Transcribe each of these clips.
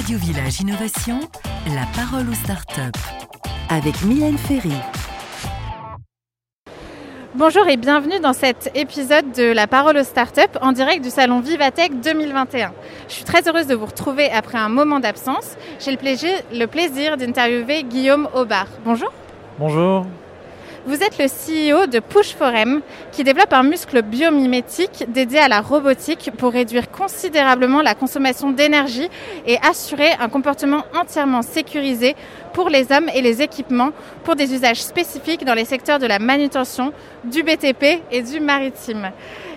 Radio Village Innovation, la parole aux startups. Avec Mylène Ferry. Bonjour et bienvenue dans cet épisode de La parole aux startups en direct du salon Vivatech 2021. Je suis très heureuse de vous retrouver après un moment d'absence. J'ai le plaisir, le plaisir d'interviewer Guillaume Aubard. Bonjour. Bonjour. Vous êtes le CEO de Push Forem, qui développe un muscle biomimétique dédié à la robotique pour réduire considérablement la consommation d'énergie et assurer un comportement entièrement sécurisé pour les hommes et les équipements pour des usages spécifiques dans les secteurs de la manutention, du BTP et du maritime.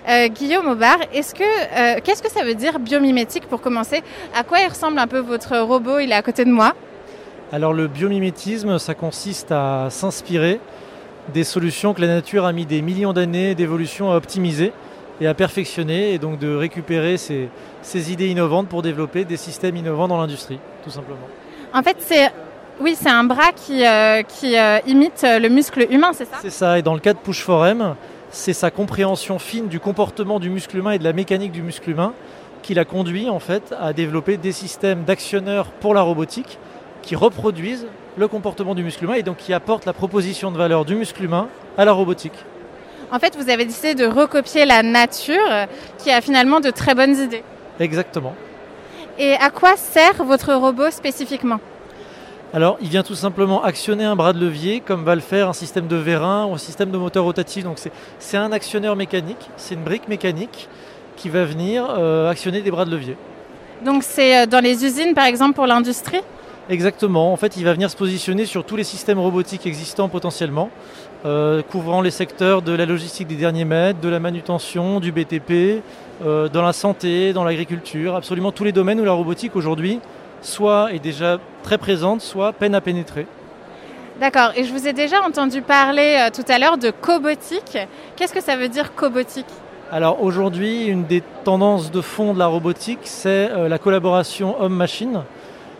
Euh, Guillaume Aubard, euh, qu'est-ce que ça veut dire biomimétique pour commencer? À quoi il ressemble un peu votre robot? Il est à côté de moi. Alors le biomimétisme, ça consiste à s'inspirer des solutions que la nature a mis des millions d'années d'évolution à optimiser et à perfectionner, et donc de récupérer ces, ces idées innovantes pour développer des systèmes innovants dans l'industrie, tout simplement. En fait, c'est oui, c'est un bras qui, euh, qui euh, imite le muscle humain, c'est ça? C'est ça, et dans le cas de Push Forem, c'est sa compréhension fine du comportement du muscle humain et de la mécanique du muscle humain qui l'a conduit en fait à développer des systèmes d'actionneurs pour la robotique qui reproduisent le comportement du muscle humain et donc qui apportent la proposition de valeur du muscle humain à la robotique. En fait, vous avez décidé de recopier la nature qui a finalement de très bonnes idées. Exactement. Et à quoi sert votre robot spécifiquement? Alors, il vient tout simplement actionner un bras de levier, comme va le faire un système de vérin ou un système de moteur rotatif. Donc, c'est un actionneur mécanique, c'est une brique mécanique qui va venir euh, actionner des bras de levier. Donc, c'est euh, dans les usines, par exemple, pour l'industrie? Exactement. En fait, il va venir se positionner sur tous les systèmes robotiques existants potentiellement, euh, couvrant les secteurs de la logistique des derniers mètres, de la manutention, du BTP, euh, dans la santé, dans l'agriculture, absolument tous les domaines où la robotique aujourd'hui soit est déjà très présente, soit peine à pénétrer. D'accord. Et je vous ai déjà entendu parler euh, tout à l'heure de cobotique. Qu'est-ce que ça veut dire cobotique? Alors aujourd'hui, une des tendances de fond de la robotique, c'est la collaboration homme-machine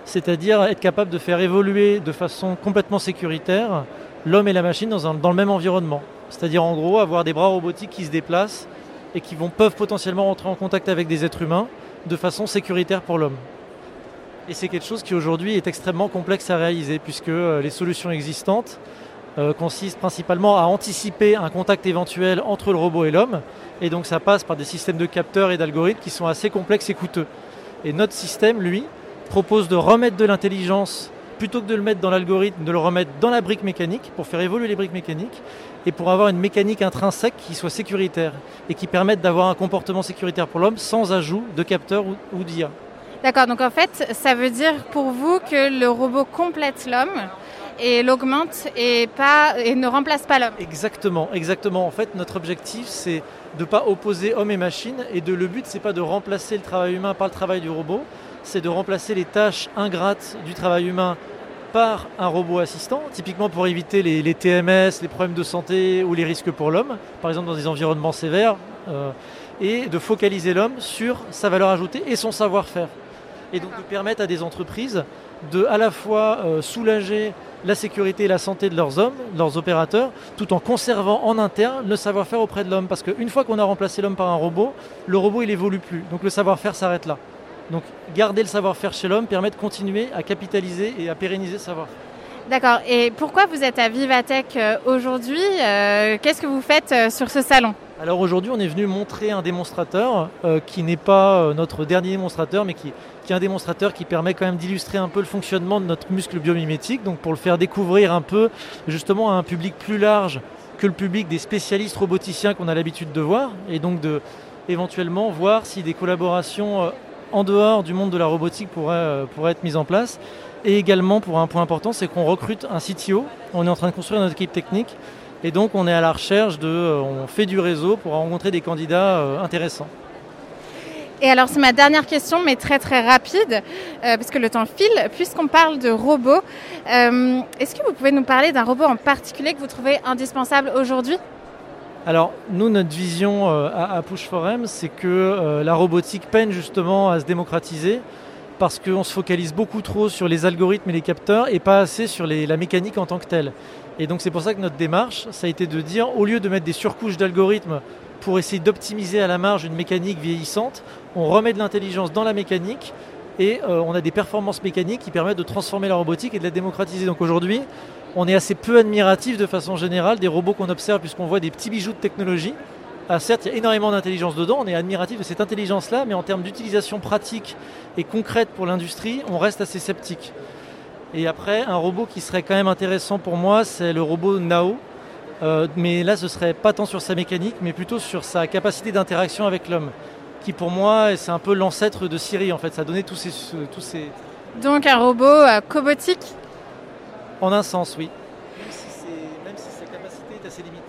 c'est-à-dire être capable de faire évoluer de façon complètement sécuritaire l'homme et la machine dans, le même environnement. C'est-à-dire en gros avoir des bras robotiques qui se déplacent et qui vont, peuvent potentiellement rentrer en contact avec des êtres humains de façon sécuritaire pour l'homme. Et c'est quelque chose qui aujourd'hui est extrêmement complexe à réaliser puisque euh, les solutions existantes euh, consistent principalement à anticiper un contact éventuel entre le robot et l'homme. Et donc ça passe par des systèmes de capteurs et d'algorithmes qui sont assez complexes et coûteux. Et notre système, lui, propose de remettre de l'intelligence plutôt que de le mettre dans l'algorithme, de le remettre dans la brique mécanique pour faire évoluer les briques mécaniques et pour avoir une mécanique intrinsèque qui soit sécuritaire et qui permette d'avoir un comportement sécuritaire pour l'homme sans ajout de capteurs ou, d'IA. D'accord, donc en fait, ça veut dire pour vous que le robot complète l'homme et l'augmente et, pas, et ne remplace pas l'homme. Exactement, exactement. En fait, notre objectif, c'est de ne pas opposer homme et machine et de, le but, c'est pas de remplacer le travail humain par le travail du robot, c'est de remplacer les tâches ingrates du travail humain par un robot assistant, typiquement pour éviter les, TMS, les problèmes de santé ou les risques pour l'homme, par exemple dans des environnements sévères, euh, et de focaliser l'homme sur sa valeur ajoutée et son savoir-faire. Et donc de permettre à des entreprises de à la fois euh, soulager la sécurité et la santé de leurs hommes, leurs opérateurs, tout en conservant en interne le savoir-faire auprès de l'homme. Parce qu'une fois qu'on a remplacé l'homme par un robot, le robot il évolue plus. Donc le savoir-faire s'arrête là. Donc garder le savoir-faire chez l'homme permet de continuer à capitaliser et à pérenniser ce savoir. D'accord. Et pourquoi vous êtes à Vivatech euh, aujourd'hui euh, Qu'est-ce que vous faites euh, sur ce salon? Alors aujourd'hui, on est venu montrer un démonstrateur qui n'est pas notre dernier démonstrateur, mais qui, qui, est un démonstrateur qui permet quand même d'illustrer un peu le fonctionnement de notre muscle biomimétique. Donc pour le faire découvrir un peu justement à un public plus large que le public des spécialistes roboticiens qu'on a l'habitude de voir, et donc de éventuellement voir si des collaborations en dehors du monde de la robotique pourrait, euh, pourrait être mise en place. Et également, pour un point important, c'est qu'on recrute un CTO. On est en train de construire notre équipe technique. Et donc, on est à la recherche de. Euh, on fait du réseau pour rencontrer des candidats euh, intéressants. Et alors, c'est ma dernière question, mais très très rapide, parce que le temps file. Puisqu'on parle de robots, est-ce que vous pouvez nous parler d'un robot en particulier que vous trouvez indispensable aujourd'hui? Alors nous, notre vision euh, à, Push Forum, c'est que euh, la robotique peine justement à se démocratiser parce qu'on se focalise beaucoup trop sur les algorithmes et les capteurs et pas assez sur la mécanique en tant que telle. Et donc c'est pour ça que notre démarche, ça a été de dire, au lieu de mettre des surcouches d'algorithmes pour essayer d'optimiser à la marge une mécanique vieillissante, on remet de l'intelligence dans la mécanique et on a des performances mécaniques qui permettent de transformer la robotique et de la démocratiser. Donc aujourd'hui, on est assez peu admiratif de façon générale des robots qu'on observe puisqu'on voit des petits bijoux de technologie. Ah, certes, il y a énormément d'intelligence dedans, on est admiratif de cette intelligence-là, mais en termes d'utilisation pratique et concrète pour l'industrie, on reste assez sceptique. Et après, un robot qui serait quand même intéressant pour moi, c'est le robot Nao. Euh, mais là, ce serait pas tant sur sa mécanique, mais plutôt sur sa capacité d'interaction avec l'homme. Qui pour moi, c'est un peu l'ancêtre de Siri en fait. Ça a donné tous ces. Tous ces... Donc un robot euh, cobotique En un sens, oui. Même si, sa capacité est assez limitée.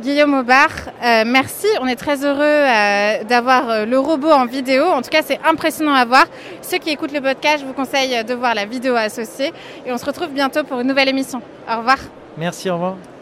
Guillaume Aubard, euh, merci. On est très heureux euh, d'avoir euh, le robot en vidéo. En tout cas, c'est impressionnant à voir. Ceux qui écoutent le podcast, je vous conseille de voir la vidéo associée. Et on se retrouve bientôt pour une nouvelle émission. Au revoir. Merci, au revoir.